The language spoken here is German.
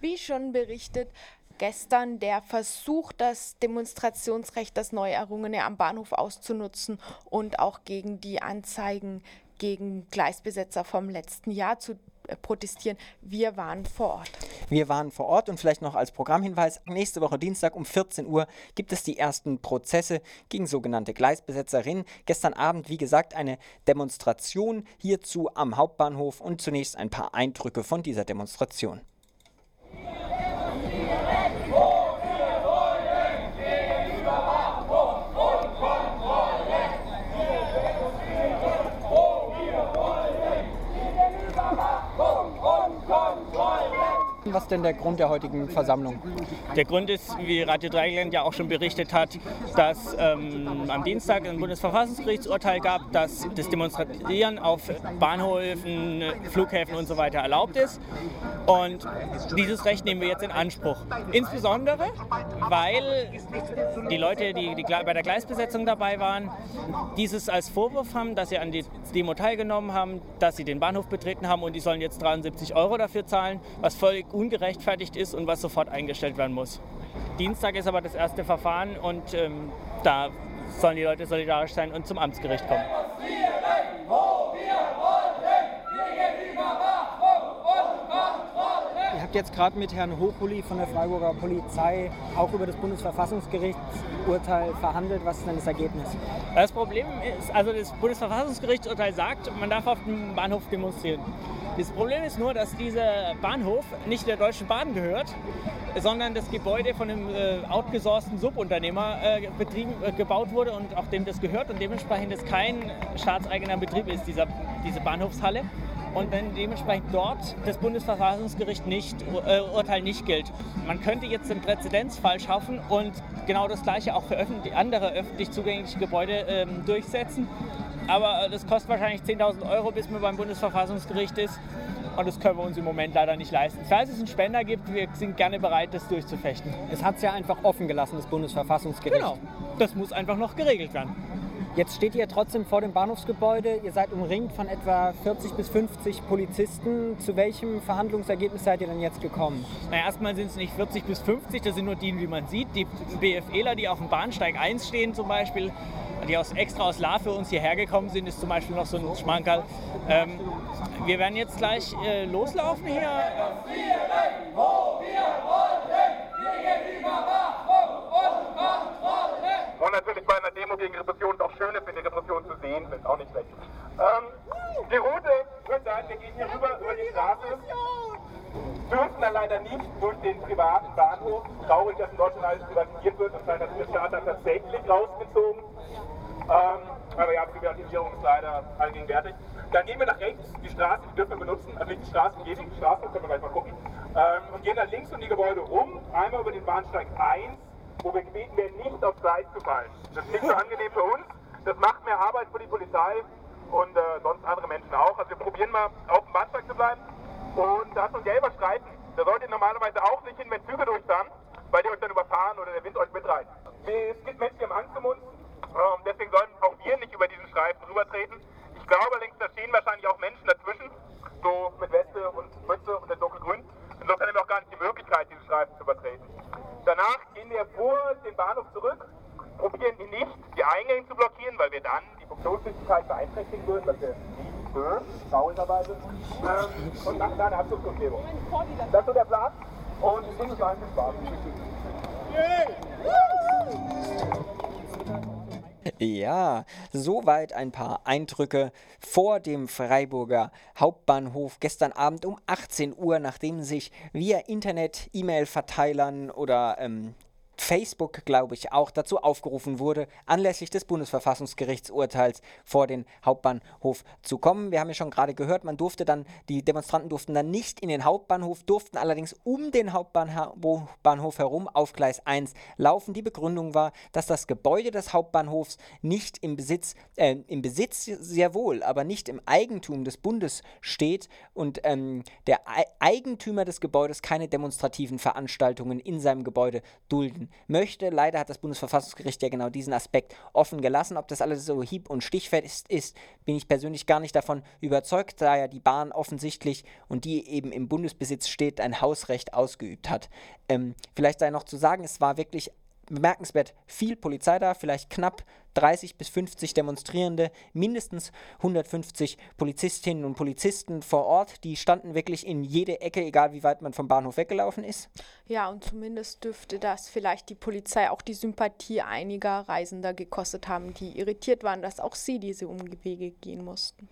Wie schon berichtet, gestern der Versuch, das Demonstrationsrecht, das neu errungene am Bahnhof auszunutzen und auch gegen die Anzeigen gegen Gleisbesetzer vom letzten Jahr zu äh, protestieren. Wir waren vor Ort. Wir waren vor Ort und vielleicht noch als Programmhinweis, nächste Woche Dienstag um 14 Uhr gibt es die ersten Prozesse gegen sogenannte Gleisbesetzerinnen. Gestern Abend, wie gesagt, eine Demonstration hierzu am Hauptbahnhof und zunächst ein paar Eindrücke von dieser Demonstration. Was ist denn der Grund der heutigen Versammlung? Der Grund ist, wie Radio Dreieckland ja auch schon berichtet hat, dass ähm, am Dienstag ein Bundesverfassungsgerichtsurteil gab, dass das Demonstrieren auf Bahnhöfen, Flughäfen und so weiter erlaubt ist. Und dieses Recht nehmen wir jetzt in Anspruch. Insbesondere, weil die Leute, die, die bei der Gleisbesetzung dabei waren, dieses als Vorwurf haben, dass sie an die Demo teilgenommen haben, dass sie den Bahnhof betreten haben und die sollen jetzt 73 Euro dafür zahlen, was völlig ungerechtfertigt ist und was sofort eingestellt werden muss. Dienstag ist aber das erste Verfahren und ähm, da sollen die Leute solidarisch sein und zum Amtsgericht kommen. Habt jetzt gerade mit Herrn Hochuli von der Freiburger Polizei auch über das Bundesverfassungsgerichtsurteil verhandelt. Was ist denn das Ergebnis? Das Problem ist, also das Bundesverfassungsgerichtsurteil sagt, man darf auf dem Bahnhof demonstrieren. Das Problem ist nur, dass dieser Bahnhof nicht der Deutschen Bahn gehört, sondern das Gebäude von einem äh, outgesourcten Subunternehmer äh, betrieben, äh, gebaut wurde und auch dem das gehört und dementsprechend es kein staatseigener Betrieb ist, dieser, diese Bahnhofshalle. Und wenn dementsprechend dort das Bundesverfassungsgericht nicht, äh, Urteil nicht gilt. Man könnte jetzt den Präzedenzfall schaffen und genau das gleiche auch für öffentlich, andere öffentlich zugängliche Gebäude ähm, durchsetzen aber äh, das kostet wahrscheinlich 10.000 Euro, bis man beim Bundesverfassungsgericht ist. Und das können wir uns im Moment leider nicht leisten. Falls es einen Spender gibt, wir sind gerne bereit, das durchzufechten. Es hat es ja einfach offen gelassen, das Bundesverfassungsgericht. Genau. Das muss einfach noch geregelt werden. Jetzt steht ihr trotzdem vor dem Bahnhofsgebäude. Ihr seid umringt von etwa 40 bis 50 Polizisten. Zu welchem Verhandlungsergebnis seid ihr denn jetzt gekommen? Na, erstmal sind es nicht 40 bis 50, das sind nur die, wie man sieht. Die BFEler, die auf dem Bahnsteig 1 stehen zum Beispiel, die aus, extra aus La für uns hierher gekommen sind, ist zum Beispiel noch so ein Schmankerl. Ähm, wir werden jetzt gleich äh, loslaufen hier. Und natürlich bei einer Demo gegen Repression auch schön ist, wenn die Repression zu sehen sind, auch nicht schlecht. Ähm, die Route wird sein, wir gehen hier rüber über die Straße, dürfen dann leider nicht durch den privaten Bahnhof. Traurig, dass in Deutschland alles privatisiert wird, das heißt, dass der dann tatsächlich rausgezogen. Ähm, aber ja, Privatisierung ist leider allgegenwärtig. Dann gehen wir nach rechts, die Straße, die dürfen wir benutzen, also nicht die Straße, die die Straße, können wir gleich mal gucken. Ähm, und gehen dann links um die Gebäude rum, einmal über den Bahnsteig 1, wo wir gebeten werden, nicht aufs Gleis zu fallen. Das ist nicht so angenehm für uns, das macht mehr Arbeit für die Polizei und äh, sonst andere Menschen auch. Also wir probieren mal auf dem Bahnsteig zu bleiben. Und da ist ein gelber Streifen. Da solltet ihr normalerweise auch nicht hin, wenn Züge durchfahren, weil die euch dann überfahren oder der Wind euch mitreißt. Es gibt Menschen, die haben Angst um uns. Ähm, deswegen sollen auch wir nicht über diesen Streifen rübertreten. Ich glaube allerdings, da stehen wahrscheinlich auch Menschen dazwischen, so mit Weste und Mütze und der dunkelgrün. Insofern haben wir auch gar nicht die Möglichkeit, diesen Streifen zu übertreten. Danach gehen wir vor den Bahnhof zurück, probieren die nicht, die Eingänge zu blockieren, weil wir dann die Funktionsfähigkeit beeinträchtigen würden, was wir hören, traurigerweise. Ähm, und machen dann eine Abschlussumgebung. Das ist so der Plan. Und ich wünsche euch Spaß. Ja, soweit ein paar Eindrücke vor dem Freiburger Hauptbahnhof gestern Abend um 18 Uhr, nachdem sich via Internet, E-Mail-Verteilern oder ähm, Facebook, glaube ich, auch dazu aufgerufen wurde, anlässlich des Bundesverfassungsgerichtsurteils vor den Hauptbahnhof zu kommen. Wir haben ja schon gerade gehört, man durfte dann, die Demonstranten durften dann nicht in den Hauptbahnhof, durften allerdings um den Hauptbahnhof herum auf Gleis 1 laufen. Die Begründung war, dass das Gebäude des Hauptbahnhofs nicht im Besitz, äh, im Besitz sehr wohl, aber nicht im Eigentum des Bundes steht und ähm, der Eigentümer des Gebäudes keine demonstrativen Veranstaltungen in seinem Gebäude dulden möchte. Leider hat das Bundesverfassungsgericht ja genau diesen Aspekt offen gelassen. Ob das alles so hieb- und stichfest ist, bin ich persönlich gar nicht davon überzeugt, da ja die Bahn offensichtlich und die eben im Bundesbesitz steht, ein Hausrecht ausgeübt hat. Ähm, vielleicht sei noch zu sagen, es war wirklich bemerkenswert viel Polizei da, vielleicht knapp 30 bis 50 Demonstrierende, mindestens 150 Polizistinnen und Polizisten vor Ort. Die standen wirklich in jede Ecke, egal wie weit man vom Bahnhof weggelaufen ist. Ja, und zumindest dürfte das vielleicht die Polizei auch die Sympathie einiger Reisender gekostet haben, die irritiert waren, dass auch sie diese Umwege gehen mussten.